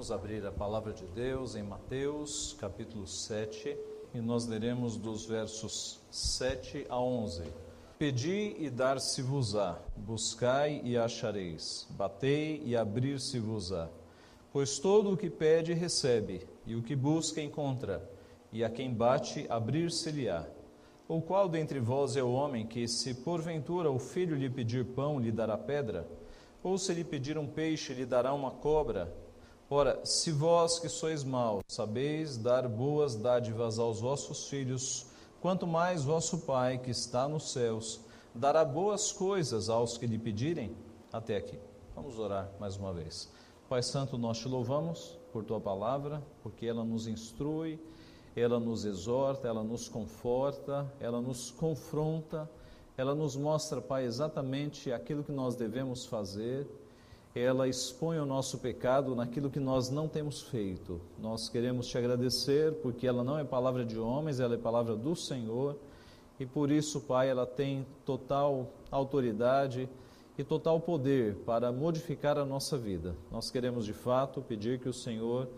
Vamos abrir a palavra de Deus em Mateus, capítulo 7, e nós leremos dos versos 7 a 11. Pedi e dar-se-vos-á, buscai e achareis, batei e abrir-se-vos-á. Pois todo o que pede recebe, e o que busca encontra, e a quem bate abrir-se-lhe-á. Ou qual dentre vós é o homem que, se porventura o filho lhe pedir pão, lhe dará pedra? Ou se lhe pedir um peixe, lhe dará uma cobra? Ora, se vós que sois maus sabeis dar boas dádivas aos vossos filhos, quanto mais vosso Pai que está nos céus dará boas coisas aos que lhe pedirem? Até aqui. Vamos orar mais uma vez. Pai Santo, nós te louvamos por tua palavra, porque ela nos instrui, ela nos exorta, ela nos conforta, ela nos confronta ela nos mostra, Pai, exatamente aquilo que nós devemos fazer, ela expõe o nosso pecado naquilo que nós não temos feito. Nós queremos te agradecer porque ela não é palavra de homens, ela é palavra do Senhor e por isso, Pai, ela tem total autoridade e total poder para modificar a nossa vida. Nós queremos de fato pedir que o Senhor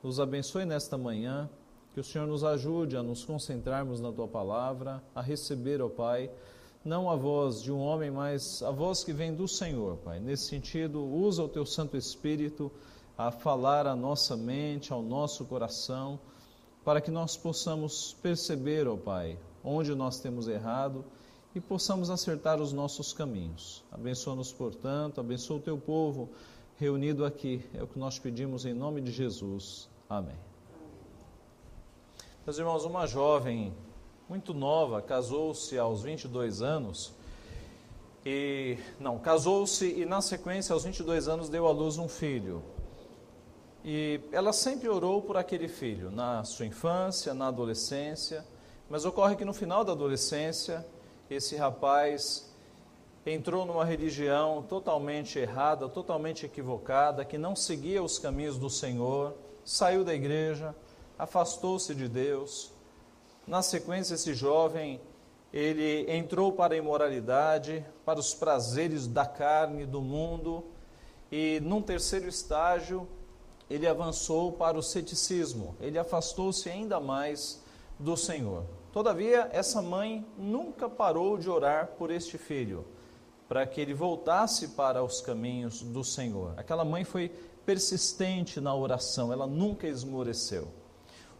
nos abençoe nesta manhã, que o Senhor nos ajude a nos concentrarmos na tua palavra, a receber, ó Pai, não a voz de um homem, mas a voz que vem do Senhor, Pai. Nesse sentido, usa o teu Santo Espírito a falar à nossa mente, ao nosso coração, para que nós possamos perceber, ó Pai, onde nós temos errado e possamos acertar os nossos caminhos. Abençoa-nos, portanto, abençoa o teu povo reunido aqui. É o que nós pedimos em nome de Jesus. Amém. Meus irmãos, uma jovem muito nova, casou-se aos 22 anos. E não, casou-se e na sequência aos 22 anos deu à luz um filho. E ela sempre orou por aquele filho, na sua infância, na adolescência, mas ocorre que no final da adolescência, esse rapaz entrou numa religião totalmente errada, totalmente equivocada, que não seguia os caminhos do Senhor, saiu da igreja, afastou-se de Deus, na sequência, esse jovem, ele entrou para a imoralidade, para os prazeres da carne, do mundo, e num terceiro estágio, ele avançou para o ceticismo, ele afastou-se ainda mais do Senhor. Todavia, essa mãe nunca parou de orar por este filho, para que ele voltasse para os caminhos do Senhor. Aquela mãe foi persistente na oração, ela nunca esmoreceu.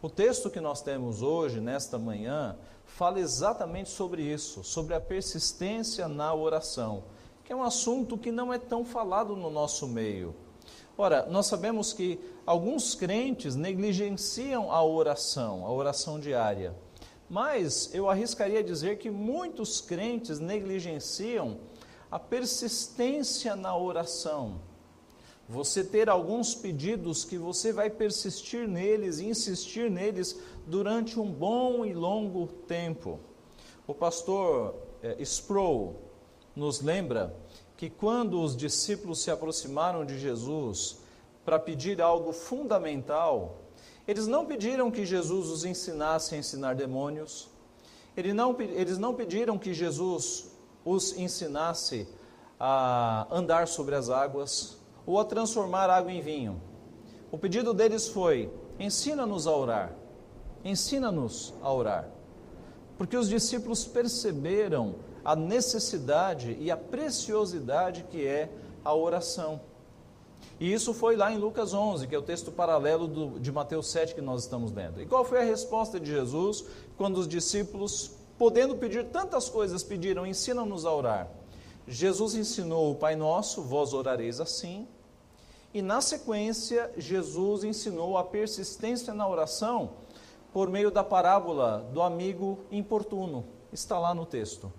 O texto que nós temos hoje, nesta manhã, fala exatamente sobre isso, sobre a persistência na oração, que é um assunto que não é tão falado no nosso meio. Ora, nós sabemos que alguns crentes negligenciam a oração, a oração diária. Mas eu arriscaria dizer que muitos crentes negligenciam a persistência na oração você ter alguns pedidos que você vai persistir neles insistir neles durante um bom e longo tempo. O pastor é, Sproul nos lembra que quando os discípulos se aproximaram de Jesus para pedir algo fundamental, eles não pediram que Jesus os ensinasse a ensinar demônios, eles não, eles não pediram que Jesus os ensinasse a andar sobre as águas, ou a transformar água em vinho. O pedido deles foi: ensina-nos a orar, ensina-nos a orar. Porque os discípulos perceberam a necessidade e a preciosidade que é a oração. E isso foi lá em Lucas 11, que é o texto paralelo do, de Mateus 7 que nós estamos lendo. E qual foi a resposta de Jesus quando os discípulos, podendo pedir tantas coisas, pediram: ensina-nos a orar? Jesus ensinou o Pai Nosso, vós orareis assim, e na sequência, Jesus ensinou a persistência na oração por meio da parábola do amigo importuno. Está lá no texto.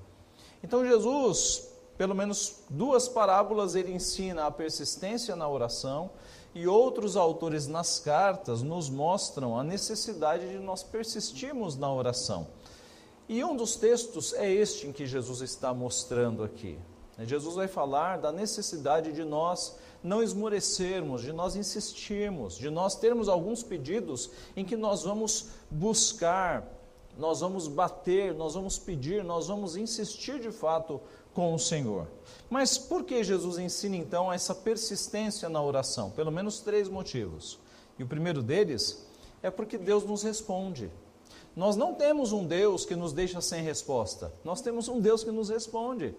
Então, Jesus, pelo menos duas parábolas, ele ensina a persistência na oração, e outros autores nas cartas nos mostram a necessidade de nós persistirmos na oração. E um dos textos é este em que Jesus está mostrando aqui. Jesus vai falar da necessidade de nós não esmorecermos, de nós insistirmos, de nós termos alguns pedidos em que nós vamos buscar, nós vamos bater, nós vamos pedir, nós vamos insistir de fato com o Senhor. Mas por que Jesus ensina então essa persistência na oração? Pelo menos três motivos. E o primeiro deles é porque Deus nos responde. Nós não temos um Deus que nos deixa sem resposta, nós temos um Deus que nos responde.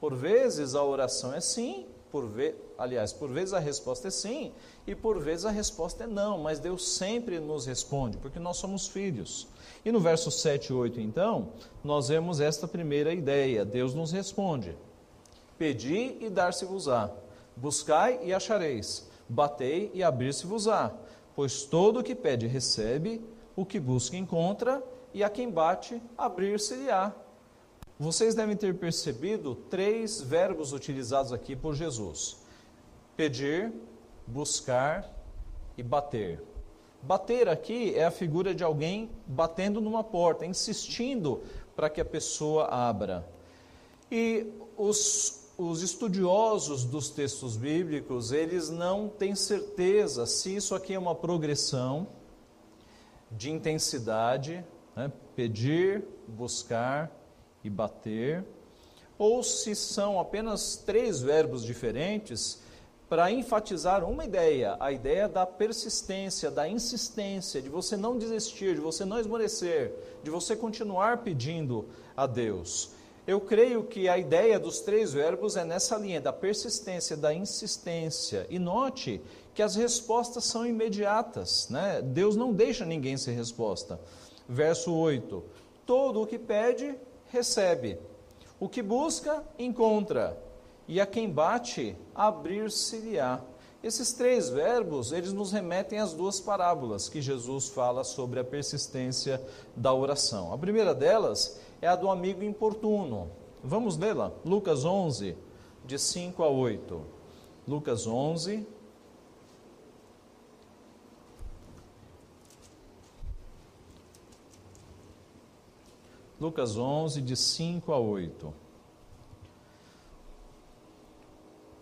Por vezes a oração é sim, por ve... aliás, por vezes a resposta é sim, e por vezes a resposta é não, mas Deus sempre nos responde, porque nós somos filhos. E no verso 7 e 8, então, nós vemos esta primeira ideia: Deus nos responde. Pedi e dar-se-vos-á, buscai e achareis, batei e abrir-se-vos-á, pois todo o que pede recebe, o que busca encontra, e a quem bate, abrir-se-lhe-á. Vocês devem ter percebido três verbos utilizados aqui por Jesus: pedir, buscar e bater. Bater aqui é a figura de alguém batendo numa porta, insistindo para que a pessoa abra. E os, os estudiosos dos textos bíblicos, eles não têm certeza se isso aqui é uma progressão de intensidade, né? pedir, buscar e bater, ou se são apenas três verbos diferentes para enfatizar uma ideia, a ideia da persistência, da insistência, de você não desistir, de você não esmorecer, de você continuar pedindo a Deus. Eu creio que a ideia dos três verbos é nessa linha, da persistência, da insistência. E note que as respostas são imediatas, né? Deus não deixa ninguém sem resposta. Verso 8: Todo o que pede, recebe. O que busca, encontra e a quem bate, abrir-se-lhe-á. Esses três verbos, eles nos remetem às duas parábolas que Jesus fala sobre a persistência da oração. A primeira delas é a do amigo importuno. Vamos lê-la? Lucas 11, de 5 a 8. Lucas 11, Lucas 11, de 5 a 8.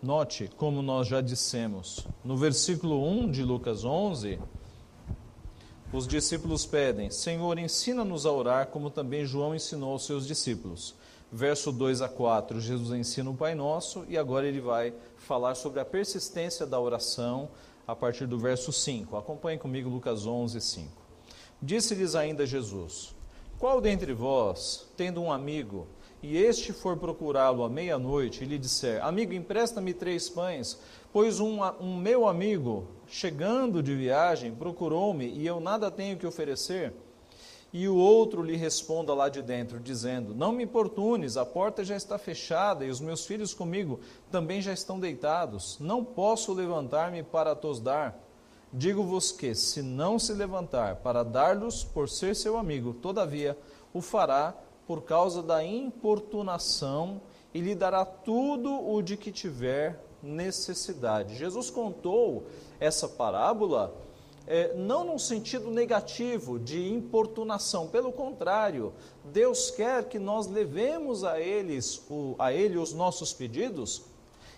Note, como nós já dissemos, no versículo 1 de Lucas 11, os discípulos pedem: Senhor, ensina-nos a orar, como também João ensinou aos seus discípulos. Verso 2 a 4, Jesus ensina o Pai Nosso e agora ele vai falar sobre a persistência da oração a partir do verso 5. Acompanhe comigo Lucas 11, 5. Disse-lhes ainda Jesus: Qual dentre vós, tendo um amigo, e este for procurá-lo à meia-noite e lhe disser: Amigo, empresta-me três pães, pois um, um meu amigo, chegando de viagem, procurou-me e eu nada tenho que oferecer. E o outro lhe responda lá de dentro, dizendo: Não me importunes, a porta já está fechada e os meus filhos comigo também já estão deitados. Não posso levantar-me para tos dar. Digo-vos que, se não se levantar para dar-los por ser seu amigo, todavia o fará por causa da importunação e lhe dará tudo o de que tiver necessidade. Jesus contou essa parábola é, não num sentido negativo de importunação, pelo contrário, Deus quer que nós levemos a, eles, o, a Ele os nossos pedidos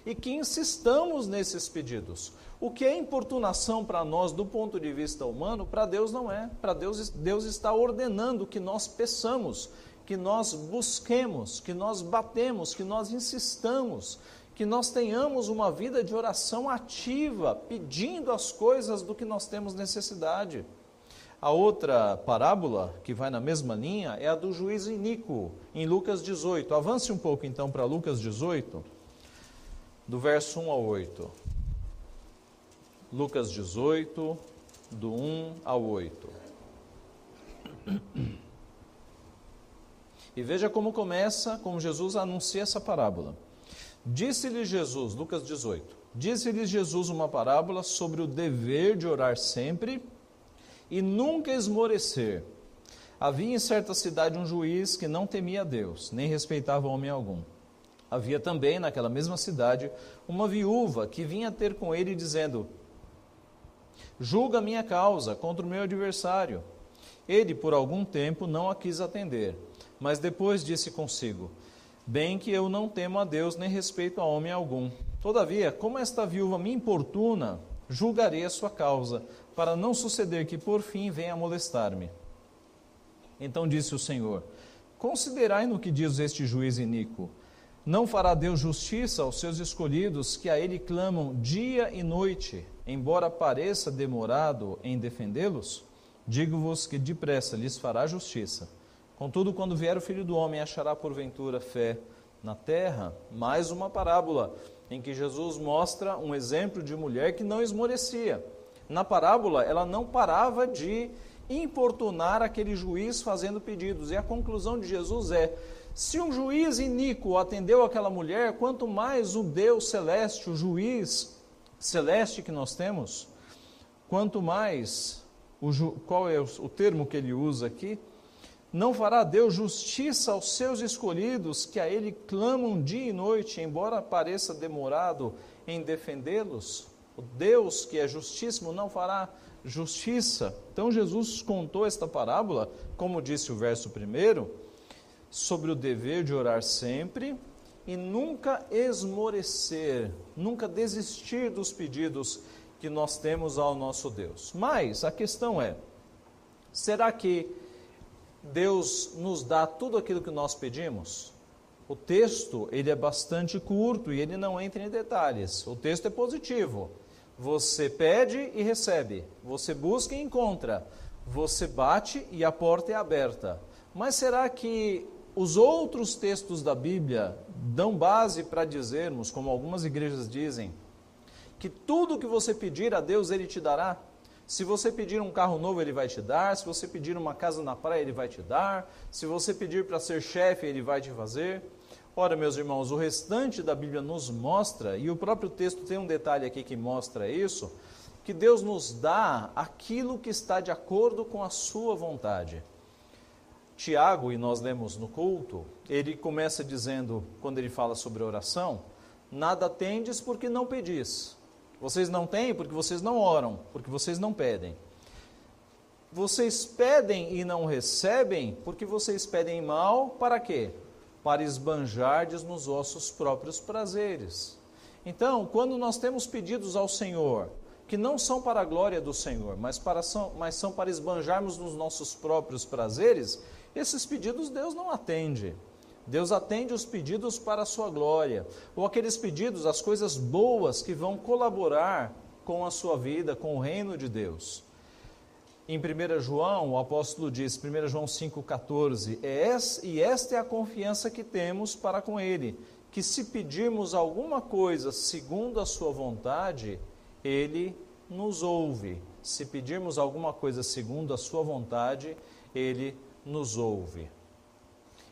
e que insistamos nesses pedidos. O que é importunação para nós do ponto de vista humano, para Deus não é. Para Deus, Deus está ordenando que nós peçamos, que nós busquemos, que nós batemos, que nós insistamos, que nós tenhamos uma vida de oração ativa, pedindo as coisas do que nós temos necessidade. A outra parábola, que vai na mesma linha, é a do juiz iníquo, em Lucas 18. Avance um pouco então para Lucas 18, do verso 1 ao 8. Lucas 18, do 1 ao 8. E veja como começa, como Jesus anuncia essa parábola. Disse-lhe Jesus, Lucas 18, disse-lhe Jesus uma parábola sobre o dever de orar sempre e nunca esmorecer. Havia em certa cidade um juiz que não temia Deus, nem respeitava homem algum. Havia também naquela mesma cidade uma viúva que vinha ter com ele dizendo: Julga minha causa contra o meu adversário. Ele, por algum tempo, não a quis atender mas depois disse consigo: Bem que eu não temo a Deus nem respeito a homem algum. Todavia, como esta viúva me importuna, julgarei a sua causa, para não suceder que por fim venha molestar-me. Então disse o Senhor: Considerai no que diz este juiz iníquo. Não fará Deus justiça aos seus escolhidos que a Ele clamam dia e noite, embora pareça demorado em defendê-los? Digo-vos que depressa lhes fará justiça. Contudo, quando vier o Filho do Homem, achará porventura fé na terra? Mais uma parábola em que Jesus mostra um exemplo de mulher que não esmorecia. Na parábola, ela não parava de importunar aquele juiz fazendo pedidos. E a conclusão de Jesus é: se um juiz iníquo atendeu aquela mulher, quanto mais o Deus celeste, o juiz celeste que nós temos, quanto mais, o, qual é o termo que ele usa aqui? Não fará Deus justiça aos seus escolhidos, que a Ele clamam dia e noite, embora pareça demorado em defendê-los? O Deus que é justíssimo não fará justiça. Então Jesus contou esta parábola, como disse o verso primeiro, sobre o dever de orar sempre e nunca esmorecer, nunca desistir dos pedidos que nós temos ao nosso Deus. Mas a questão é: será que Deus nos dá tudo aquilo que nós pedimos? O texto, ele é bastante curto e ele não entra em detalhes. O texto é positivo. Você pede e recebe. Você busca e encontra. Você bate e a porta é aberta. Mas será que os outros textos da Bíblia dão base para dizermos, como algumas igrejas dizem, que tudo que você pedir a Deus, Ele te dará. Se você pedir um carro novo, Ele vai te dar. Se você pedir uma casa na praia, Ele vai te dar. Se você pedir para ser chefe, Ele vai te fazer. Ora, meus irmãos, o restante da Bíblia nos mostra, e o próprio texto tem um detalhe aqui que mostra isso, que Deus nos dá aquilo que está de acordo com a Sua vontade. Tiago, e nós lemos no culto, ele começa dizendo, quando ele fala sobre oração, nada tendes porque não pedis. Vocês não têm porque vocês não oram, porque vocês não pedem. Vocês pedem e não recebem porque vocês pedem mal, para quê? Para esbanjardes nos vossos próprios prazeres. Então, quando nós temos pedidos ao Senhor, que não são para a glória do Senhor, mas, para, são, mas são para esbanjarmos nos nossos próprios prazeres, esses pedidos Deus não atende. Deus atende os pedidos para a sua glória, ou aqueles pedidos, as coisas boas que vão colaborar com a sua vida, com o reino de Deus. Em 1 João, o apóstolo diz, 1 João 5,14, é e esta é a confiança que temos para com Ele, que se pedirmos alguma coisa segundo a Sua vontade, Ele nos ouve. Se pedirmos alguma coisa segundo a Sua vontade, Ele nos ouve.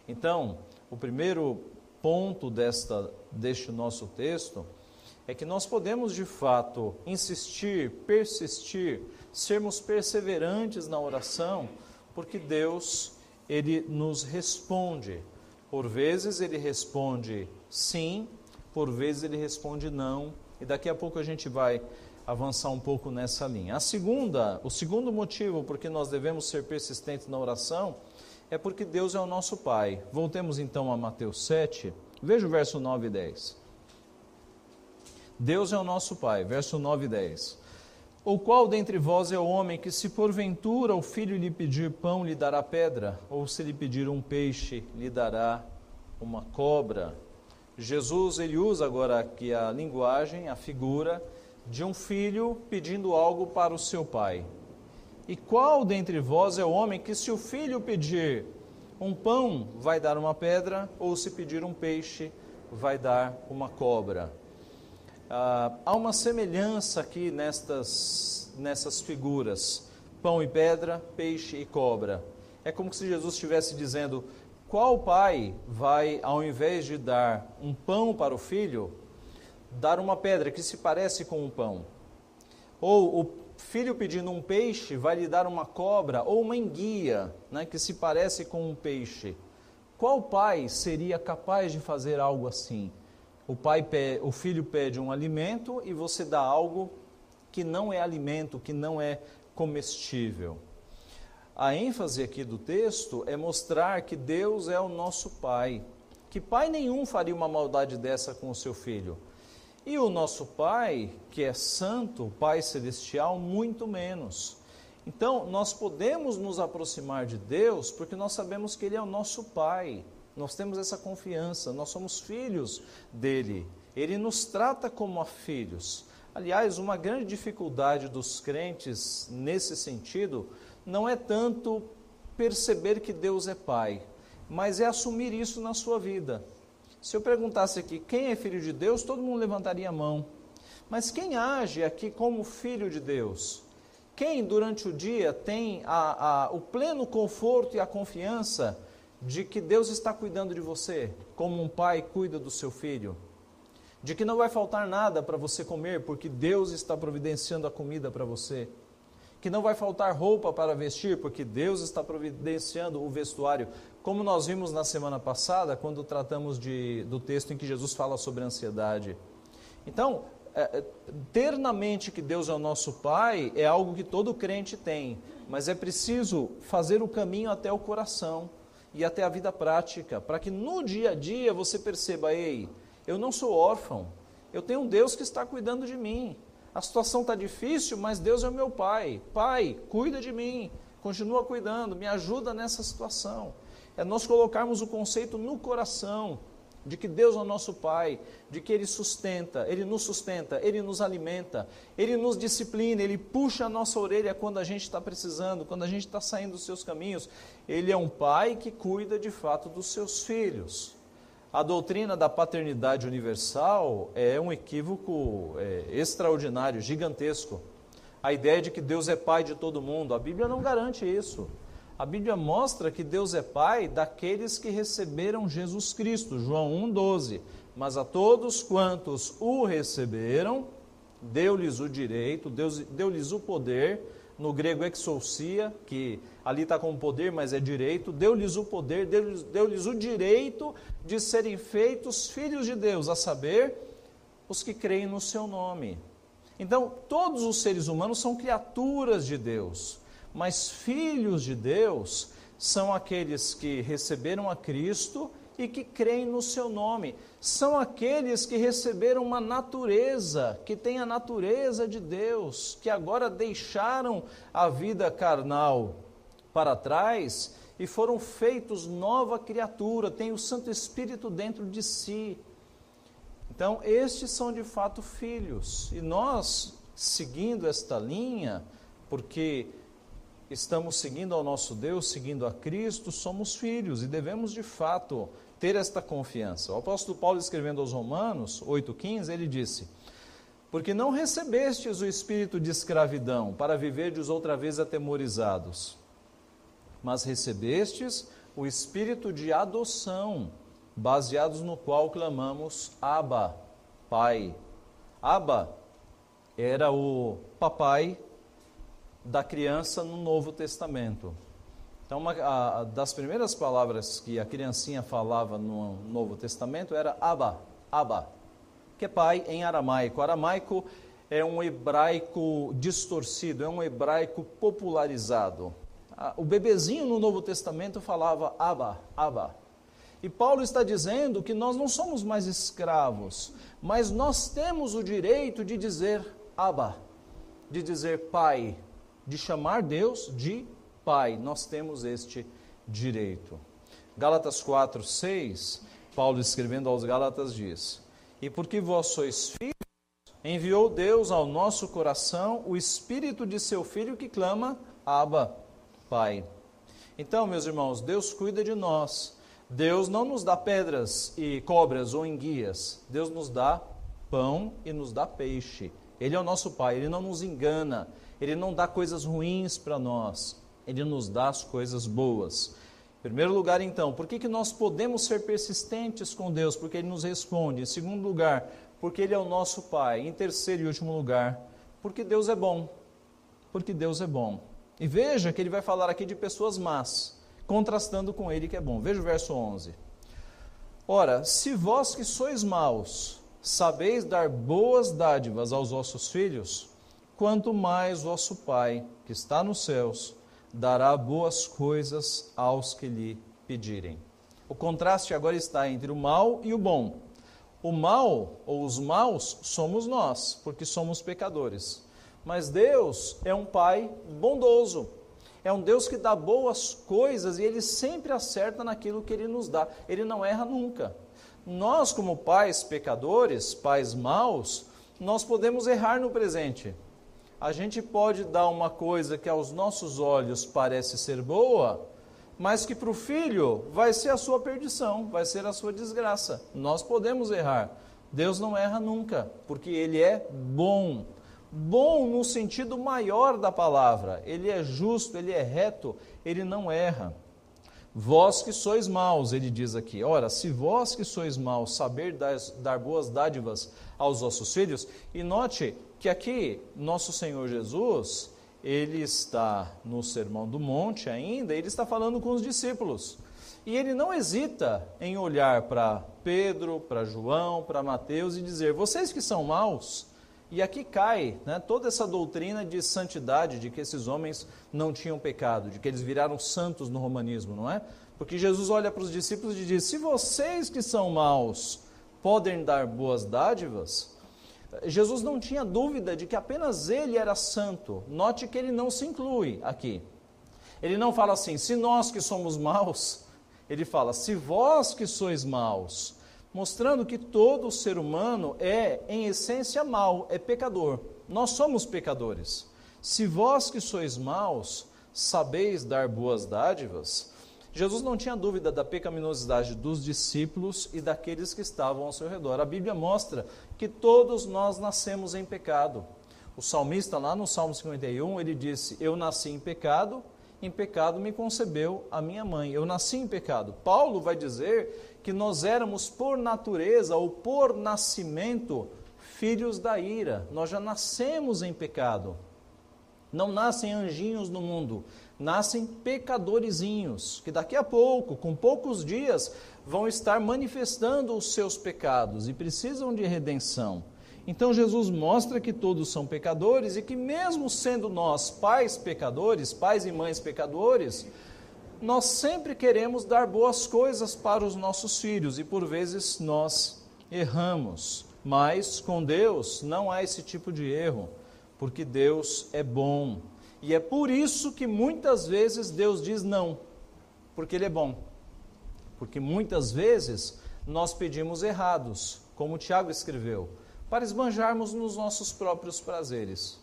Então, o primeiro ponto desta, deste nosso texto é que nós podemos de fato insistir, persistir, sermos perseverantes na oração, porque Deus ele nos responde. Por vezes ele responde sim, por vezes ele responde não, e daqui a pouco a gente vai avançar um pouco nessa linha. A segunda, o segundo motivo por que nós devemos ser persistentes na oração é porque Deus é o nosso Pai. Voltemos então a Mateus 7, veja o verso 9 e 10. Deus é o nosso Pai, verso 9 e 10. Ou qual dentre vós é o homem que, se porventura o filho lhe pedir pão, lhe dará pedra? Ou se lhe pedir um peixe, lhe dará uma cobra? Jesus ele usa agora aqui a linguagem, a figura de um filho pedindo algo para o seu pai. E qual dentre vós é o homem que, se o filho pedir um pão, vai dar uma pedra, ou se pedir um peixe, vai dar uma cobra? Ah, há uma semelhança aqui nestas, nessas figuras: pão e pedra, peixe e cobra. É como se Jesus estivesse dizendo: qual pai vai, ao invés de dar um pão para o filho, dar uma pedra que se parece com um pão. Ou o filho pedindo um peixe vai lhe dar uma cobra ou uma enguia, né, que se parece com um peixe. Qual pai seria capaz de fazer algo assim? O pai, o filho pede um alimento e você dá algo que não é alimento, que não é comestível. A ênfase aqui do texto é mostrar que Deus é o nosso pai. Que pai nenhum faria uma maldade dessa com o seu filho. E o nosso Pai, que é santo, Pai celestial, muito menos. Então, nós podemos nos aproximar de Deus porque nós sabemos que Ele é o nosso Pai. Nós temos essa confiança, nós somos filhos dele. Ele nos trata como a filhos. Aliás, uma grande dificuldade dos crentes nesse sentido não é tanto perceber que Deus é Pai, mas é assumir isso na sua vida. Se eu perguntasse aqui quem é filho de Deus, todo mundo levantaria a mão. Mas quem age aqui como filho de Deus? Quem durante o dia tem a, a, o pleno conforto e a confiança de que Deus está cuidando de você, como um pai cuida do seu filho? De que não vai faltar nada para você comer, porque Deus está providenciando a comida para você? Que não vai faltar roupa para vestir, porque Deus está providenciando o vestuário, como nós vimos na semana passada, quando tratamos de, do texto em que Jesus fala sobre ansiedade. Então, é, é, ter na mente que Deus é o nosso Pai é algo que todo crente tem, mas é preciso fazer o caminho até o coração e até a vida prática, para que no dia a dia você perceba: ei, eu não sou órfão, eu tenho um Deus que está cuidando de mim. A situação está difícil, mas Deus é o meu pai. Pai, cuida de mim, continua cuidando, me ajuda nessa situação. É nós colocarmos o conceito no coração de que Deus é o nosso Pai, de que Ele sustenta, Ele nos sustenta, Ele nos alimenta, Ele nos disciplina, Ele puxa a nossa orelha quando a gente está precisando, quando a gente está saindo dos seus caminhos. Ele é um Pai que cuida de fato dos seus filhos. A doutrina da paternidade universal é um equívoco é, extraordinário, gigantesco. A ideia de que Deus é pai de todo mundo, a Bíblia não garante isso. A Bíblia mostra que Deus é pai daqueles que receberam Jesus Cristo, João 1,12. Mas a todos quantos o receberam, deu-lhes o direito, deu-lhes o poder no grego exousia, que ali está com poder, mas é direito, deu-lhes o poder, deu-lhes deu o direito de serem feitos filhos de Deus, a saber, os que creem no seu nome. Então, todos os seres humanos são criaturas de Deus, mas filhos de Deus são aqueles que receberam a Cristo e que creem no seu nome. São aqueles que receberam uma natureza, que têm a natureza de Deus, que agora deixaram a vida carnal para trás e foram feitos nova criatura, têm o Santo Espírito dentro de si. Então, estes são de fato filhos. E nós, seguindo esta linha, porque estamos seguindo ao nosso Deus, seguindo a Cristo, somos filhos e devemos de fato ter esta confiança. O apóstolo Paulo, escrevendo aos Romanos 8,15, ele disse: Porque não recebestes o espírito de escravidão para viverdes outra vez atemorizados, mas recebestes o espírito de adoção, baseados no qual clamamos Abba, Pai. Abba era o papai da criança no Novo Testamento. Então, uma a, das primeiras palavras que a criancinha falava no Novo Testamento era Abba, Abba, que é pai em aramaico. Aramaico é um hebraico distorcido, é um hebraico popularizado. O bebezinho no Novo Testamento falava Abba, Abba. E Paulo está dizendo que nós não somos mais escravos, mas nós temos o direito de dizer Abba, de dizer Pai, de chamar Deus de Pai, nós temos este direito. Gálatas 4, 6, Paulo escrevendo aos Gálatas diz: E porque vós sois filhos, enviou Deus ao nosso coração o espírito de seu filho que clama: Abba, Pai. Então, meus irmãos, Deus cuida de nós. Deus não nos dá pedras e cobras ou enguias. Deus nos dá pão e nos dá peixe. Ele é o nosso Pai, ele não nos engana, ele não dá coisas ruins para nós. Ele nos dá as coisas boas. Em primeiro lugar, então, por que, que nós podemos ser persistentes com Deus? Porque Ele nos responde. Em segundo lugar, porque Ele é o nosso Pai. Em terceiro e último lugar, porque Deus é bom. Porque Deus é bom. E veja que Ele vai falar aqui de pessoas más, contrastando com Ele que é bom. Veja o verso 11. Ora, se vós que sois maus, sabeis dar boas dádivas aos vossos filhos, quanto mais vosso Pai, que está nos céus, dará boas coisas aos que lhe pedirem. O contraste agora está entre o mal e o bom. O mal, ou os maus, somos nós, porque somos pecadores. Mas Deus é um Pai bondoso. É um Deus que dá boas coisas e ele sempre acerta naquilo que ele nos dá. Ele não erra nunca. Nós, como pais pecadores, pais maus, nós podemos errar no presente. A gente pode dar uma coisa que aos nossos olhos parece ser boa, mas que para o filho vai ser a sua perdição, vai ser a sua desgraça. Nós podemos errar. Deus não erra nunca, porque Ele é bom. Bom no sentido maior da palavra. Ele é justo, ele é reto, ele não erra. Vós que sois maus, ele diz aqui. Ora, se vós que sois maus saber dar, boas dádivas aos vossos filhos, e note que aqui nosso Senhor Jesus, ele está no Sermão do Monte ainda, ele está falando com os discípulos. E ele não hesita em olhar para Pedro, para João, para Mateus e dizer: Vocês que são maus, e aqui cai né, toda essa doutrina de santidade, de que esses homens não tinham pecado, de que eles viraram santos no romanismo, não é? Porque Jesus olha para os discípulos e diz: Se vocês que são maus podem dar boas dádivas, Jesus não tinha dúvida de que apenas ele era santo. Note que ele não se inclui aqui. Ele não fala assim, se nós que somos maus, ele fala, se vós que sois maus, mostrando que todo ser humano é, em essência, mau, é pecador. Nós somos pecadores. Se vós que sois maus, sabeis dar boas dádivas, Jesus não tinha dúvida da pecaminosidade dos discípulos e daqueles que estavam ao seu redor. A Bíblia mostra que todos nós nascemos em pecado. O salmista, lá no Salmo 51, ele disse: Eu nasci em pecado, em pecado me concebeu a minha mãe. Eu nasci em pecado. Paulo vai dizer que nós éramos por natureza ou por nascimento filhos da ira. Nós já nascemos em pecado. Não nascem anjinhos no mundo, nascem pecadorizinhos, que daqui a pouco, com poucos dias, vão estar manifestando os seus pecados e precisam de redenção. Então Jesus mostra que todos são pecadores e que mesmo sendo nós pais pecadores, pais e mães pecadores, nós sempre queremos dar boas coisas para os nossos filhos e por vezes nós erramos. Mas com Deus não há esse tipo de erro, porque Deus é bom. E é por isso que muitas vezes Deus diz não, porque Ele é bom. Porque muitas vezes nós pedimos errados, como Tiago escreveu, para esbanjarmos nos nossos próprios prazeres.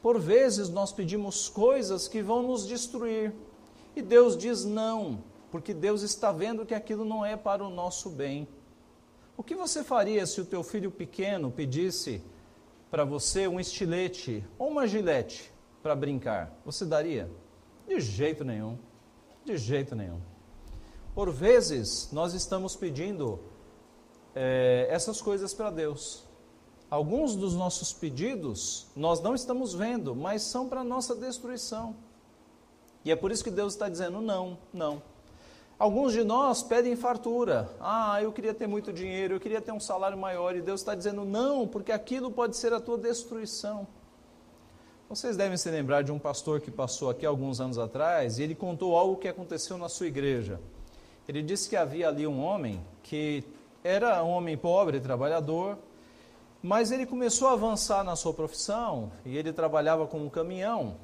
Por vezes nós pedimos coisas que vão nos destruir, e Deus diz não, porque Deus está vendo que aquilo não é para o nosso bem. O que você faria se o teu filho pequeno pedisse para você um estilete ou uma gilete para brincar? Você daria? De jeito nenhum. De jeito nenhum. Por vezes nós estamos pedindo é, essas coisas para Deus. Alguns dos nossos pedidos nós não estamos vendo, mas são para nossa destruição. E é por isso que Deus está dizendo não, não. Alguns de nós pedem fartura. Ah, eu queria ter muito dinheiro, eu queria ter um salário maior. E Deus está dizendo não, porque aquilo pode ser a tua destruição. Vocês devem se lembrar de um pastor que passou aqui alguns anos atrás e ele contou algo que aconteceu na sua igreja. Ele disse que havia ali um homem que era um homem pobre, trabalhador, mas ele começou a avançar na sua profissão e ele trabalhava com um caminhão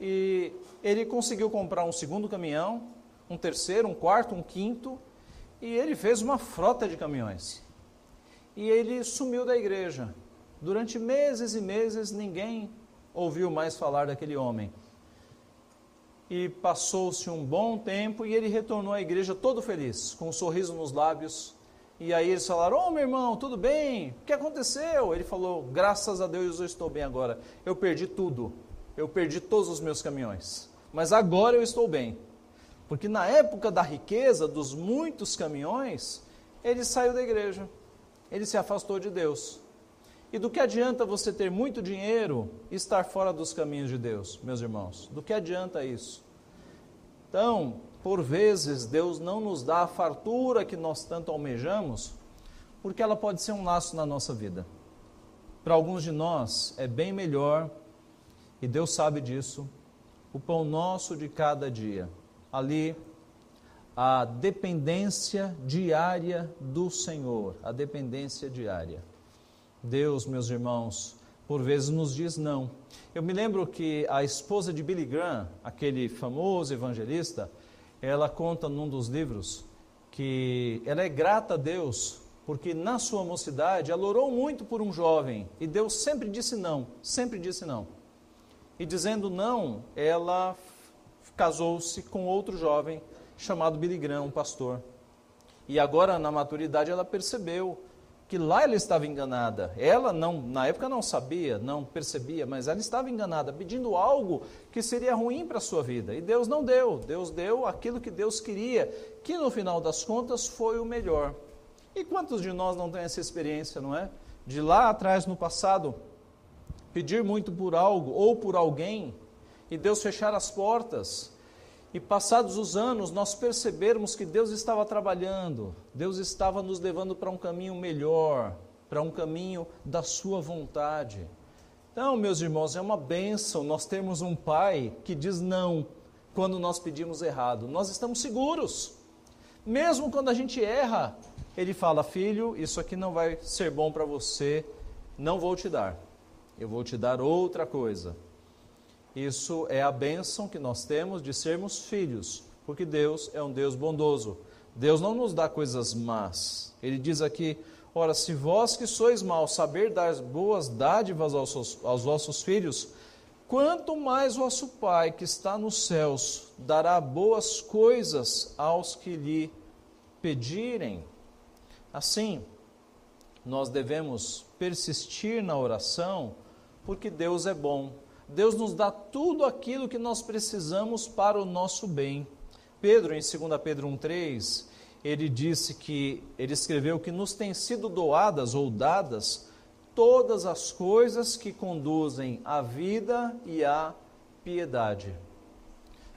e ele conseguiu comprar um segundo caminhão, um terceiro, um quarto, um quinto, e ele fez uma frota de caminhões. E ele sumiu da igreja. Durante meses e meses ninguém ouviu mais falar daquele homem. E passou-se um bom tempo e ele retornou à igreja todo feliz, com um sorriso nos lábios. E aí eles falaram: Ô oh, meu irmão, tudo bem? O que aconteceu? Ele falou: Graças a Deus eu estou bem agora. Eu perdi tudo eu perdi todos os meus caminhões. Mas agora eu estou bem. Porque na época da riqueza, dos muitos caminhões, ele saiu da igreja. Ele se afastou de Deus. E do que adianta você ter muito dinheiro e estar fora dos caminhos de Deus, meus irmãos? Do que adianta isso? Então, por vezes, Deus não nos dá a fartura que nós tanto almejamos, porque ela pode ser um laço na nossa vida. Para alguns de nós, é bem melhor e Deus sabe disso, o pão nosso de cada dia. Ali, a dependência diária do Senhor, a dependência diária. Deus, meus irmãos, por vezes nos diz não. Eu me lembro que a esposa de Billy Graham, aquele famoso evangelista, ela conta num dos livros que ela é grata a Deus porque na sua mocidade ela orou muito por um jovem e Deus sempre disse não, sempre disse não. E dizendo não, ela casou-se com outro jovem chamado Billy Graham, um pastor. E agora na maturidade ela percebeu que lá ela estava enganada. Ela não, na época não sabia, não percebia, mas ela estava enganada, pedindo algo que seria ruim para a sua vida. E Deus não deu. Deus deu aquilo que Deus queria, que no final das contas foi o melhor. E quantos de nós não têm essa experiência, não é? De lá atrás, no passado, pedir muito por algo ou por alguém e Deus fechar as portas. E passados os anos, nós percebermos que Deus estava trabalhando, Deus estava nos levando para um caminho melhor, para um caminho da Sua vontade. Então, meus irmãos, é uma bênção nós termos um Pai que diz não quando nós pedimos errado. Nós estamos seguros. Mesmo quando a gente erra, ele fala: Filho, isso aqui não vai ser bom para você, não vou te dar. Eu vou te dar outra coisa. Isso é a bênção que nós temos de sermos filhos, porque Deus é um Deus bondoso. Deus não nos dá coisas más. Ele diz aqui: Ora, se vós que sois maus saber dar boas dádivas aos, aos vossos filhos, quanto mais vosso Pai que está nos céus dará boas coisas aos que lhe pedirem. Assim, nós devemos persistir na oração, porque Deus é bom. Deus nos dá tudo aquilo que nós precisamos para o nosso bem. Pedro, em 2 Pedro 1,3, ele disse que, ele escreveu que nos têm sido doadas ou dadas todas as coisas que conduzem à vida e à piedade.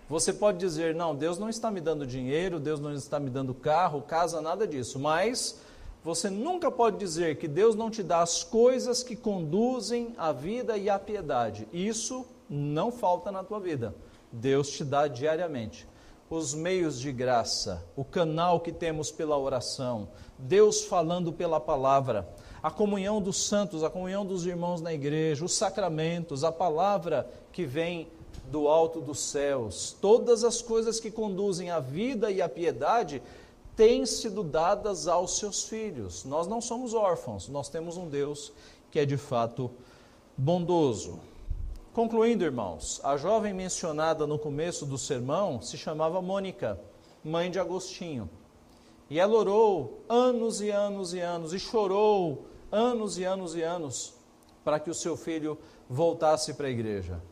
Você pode dizer, não, Deus não está me dando dinheiro, Deus não está me dando carro, casa, nada disso, mas você nunca pode dizer que Deus não te dá as coisas que conduzem à vida e à piedade. Isso não falta na tua vida. Deus te dá diariamente. Os meios de graça, o canal que temos pela oração, Deus falando pela palavra, a comunhão dos santos, a comunhão dos irmãos na igreja, os sacramentos, a palavra que vem do alto dos céus, todas as coisas que conduzem à vida e à piedade, têm sido dadas aos seus filhos. Nós não somos órfãos, nós temos um Deus que é de fato bondoso. Concluindo, irmãos, a jovem mencionada no começo do sermão se chamava Mônica, mãe de Agostinho. E ela orou anos e anos e anos, e chorou anos e anos e anos para que o seu filho voltasse para a igreja.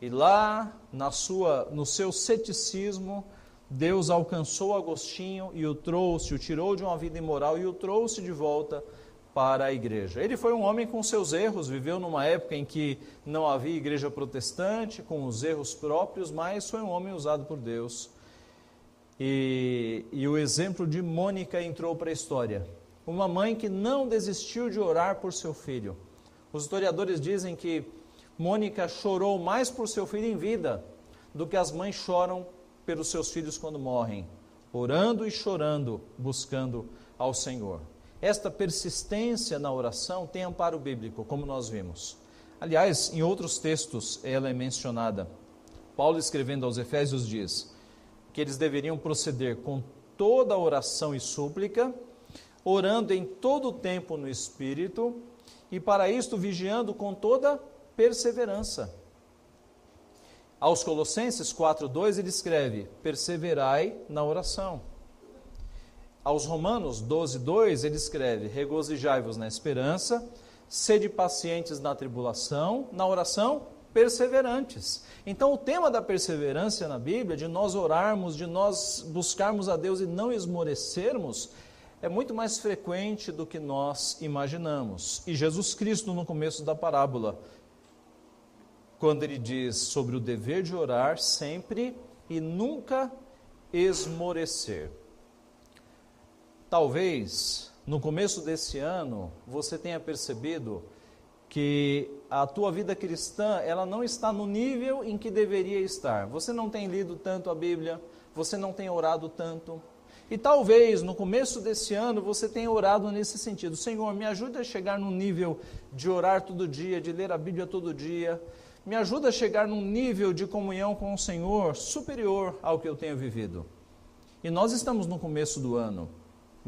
E lá, na sua, no seu ceticismo, Deus alcançou Agostinho e o trouxe, o tirou de uma vida imoral e o trouxe de volta para a igreja. Ele foi um homem com seus erros, viveu numa época em que não havia igreja protestante, com os erros próprios, mas foi um homem usado por Deus. E, e o exemplo de Mônica entrou para a história. Uma mãe que não desistiu de orar por seu filho. Os historiadores dizem que Mônica chorou mais por seu filho em vida do que as mães choram pelos seus filhos quando morrem, orando e chorando, buscando ao Senhor. Esta persistência na oração tem amparo bíblico, como nós vimos. Aliás, em outros textos ela é mencionada. Paulo, escrevendo aos Efésios, diz que eles deveriam proceder com toda oração e súplica, orando em todo o tempo no Espírito, e para isto vigiando com toda perseverança aos Colossenses 4:2 ele escreve: "Perseverai na oração". Aos Romanos 12:2 ele escreve: "Regozijai-vos na esperança, sede pacientes na tribulação, na oração perseverantes". Então o tema da perseverança na Bíblia, de nós orarmos, de nós buscarmos a Deus e não esmorecermos, é muito mais frequente do que nós imaginamos. E Jesus Cristo, no começo da parábola, quando ele diz sobre o dever de orar sempre e nunca esmorecer. Talvez no começo desse ano você tenha percebido que a tua vida cristã ela não está no nível em que deveria estar. Você não tem lido tanto a Bíblia, você não tem orado tanto. E talvez no começo desse ano você tenha orado nesse sentido: Senhor, me ajuda a chegar num nível de orar todo dia, de ler a Bíblia todo dia. Me ajuda a chegar num nível de comunhão com o Senhor superior ao que eu tenho vivido. E nós estamos no começo do ano.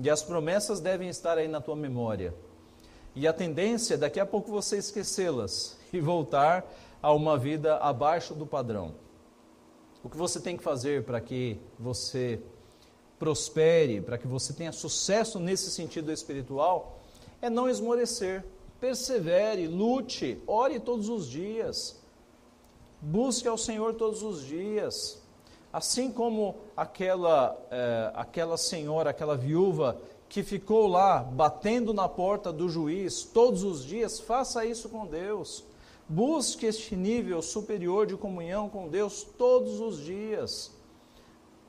E as promessas devem estar aí na tua memória. E a tendência é daqui a pouco você esquecê-las e voltar a uma vida abaixo do padrão. O que você tem que fazer para que você prospere, para que você tenha sucesso nesse sentido espiritual, é não esmorecer. Persevere, lute, ore todos os dias. Busque ao Senhor todos os dias. Assim como aquela, é, aquela senhora, aquela viúva que ficou lá batendo na porta do juiz todos os dias, faça isso com Deus. Busque este nível superior de comunhão com Deus todos os dias.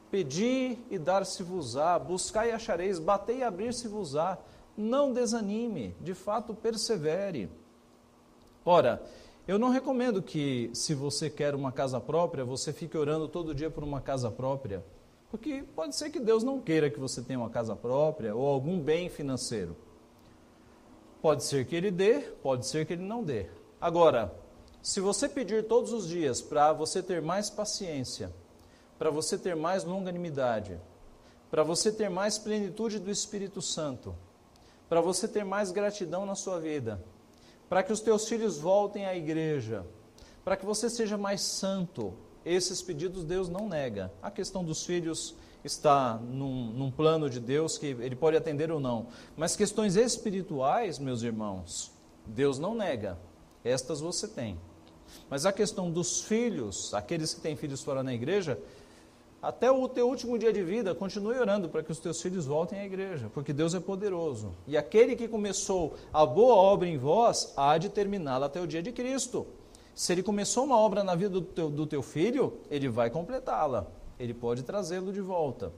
Pedi e dar-se-vos-á, buscai e achareis, batei e abrir-se-vos-á. Não desanime, de fato persevere. Ora, eu não recomendo que, se você quer uma casa própria, você fique orando todo dia por uma casa própria. Porque pode ser que Deus não queira que você tenha uma casa própria ou algum bem financeiro. Pode ser que Ele dê, pode ser que Ele não dê. Agora, se você pedir todos os dias para você ter mais paciência, para você ter mais longanimidade, para você ter mais plenitude do Espírito Santo, para você ter mais gratidão na sua vida, para que os teus filhos voltem à igreja, para que você seja mais santo. Esses pedidos Deus não nega. A questão dos filhos está num, num, plano de Deus que ele pode atender ou não. Mas questões espirituais, meus irmãos, Deus não nega. Estas você tem. Mas a questão dos filhos, aqueles que têm filhos fora na igreja, até o teu último dia de vida, continue orando para que os teus filhos voltem à igreja, porque Deus é poderoso. E aquele que começou a boa obra em vós, há de terminá-la até o dia de Cristo. Se ele começou uma obra na vida do teu, do teu filho, ele vai completá-la. Ele pode trazê-lo de volta.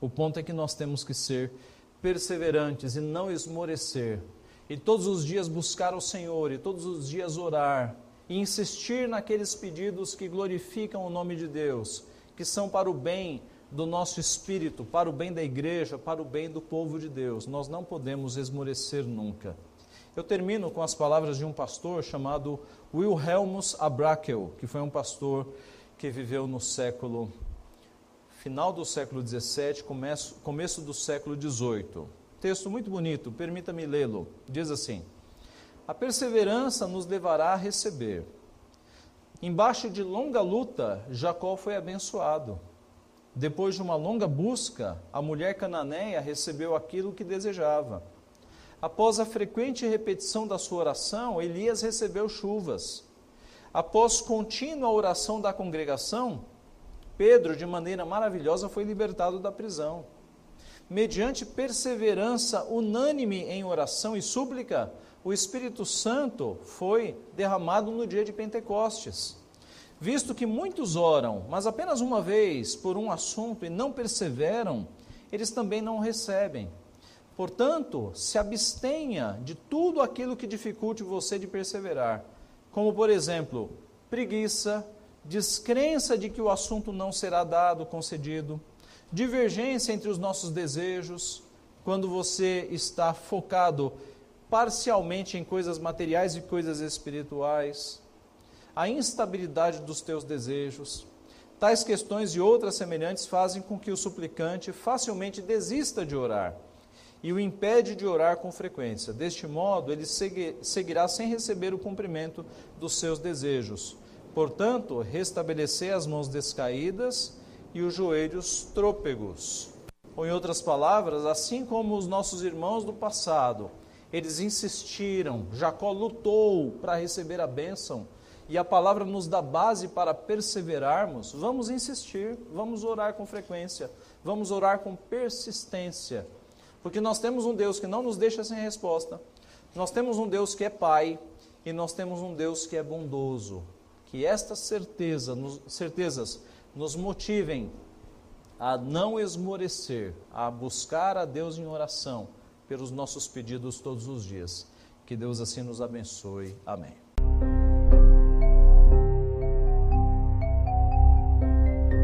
O ponto é que nós temos que ser perseverantes e não esmorecer. E todos os dias buscar o Senhor, e todos os dias orar, e insistir naqueles pedidos que glorificam o nome de Deus que são para o bem do nosso espírito, para o bem da igreja, para o bem do povo de Deus. Nós não podemos esmorecer nunca. Eu termino com as palavras de um pastor chamado Wilhelmus Abrakel, que foi um pastor que viveu no século final do século 17, começo, começo do século 18. Texto muito bonito, permita-me lê-lo. Diz assim: A perseverança nos levará a receber Embaixo de longa luta, Jacó foi abençoado. Depois de uma longa busca, a mulher cananeia recebeu aquilo que desejava. Após a frequente repetição da sua oração, Elias recebeu chuvas. Após contínua oração da congregação, Pedro, de maneira maravilhosa, foi libertado da prisão. Mediante perseverança unânime em oração e súplica, o Espírito Santo foi derramado no dia de Pentecostes. Visto que muitos oram, mas apenas uma vez por um assunto e não perseveram, eles também não recebem. Portanto, se abstenha de tudo aquilo que dificulte você de perseverar, como por exemplo, preguiça, descrença de que o assunto não será dado, concedido, divergência entre os nossos desejos, quando você está focado parcialmente em coisas materiais e coisas espirituais, a instabilidade dos teus desejos. Tais questões e outras semelhantes fazem com que o suplicante facilmente desista de orar e o impede de orar com frequência. Deste modo, ele seguirá sem receber o cumprimento dos seus desejos. Portanto, restabelecer as mãos descaídas e os joelhos trôpegos. Ou, em outras palavras, assim como os nossos irmãos do passado eles insistiram, Jacó lutou para receber a bênção, e a palavra nos dá base para perseverarmos. Vamos insistir, vamos orar com frequência, vamos orar com persistência, porque nós temos um Deus que não nos deixa sem resposta, nós temos um Deus que é Pai e nós temos um Deus que é bondoso. Que estas certeza, nos, certezas nos motivem a não esmorecer, a buscar a Deus em oração pelos nossos pedidos todos os dias. Que Deus assim nos abençoe. Amém.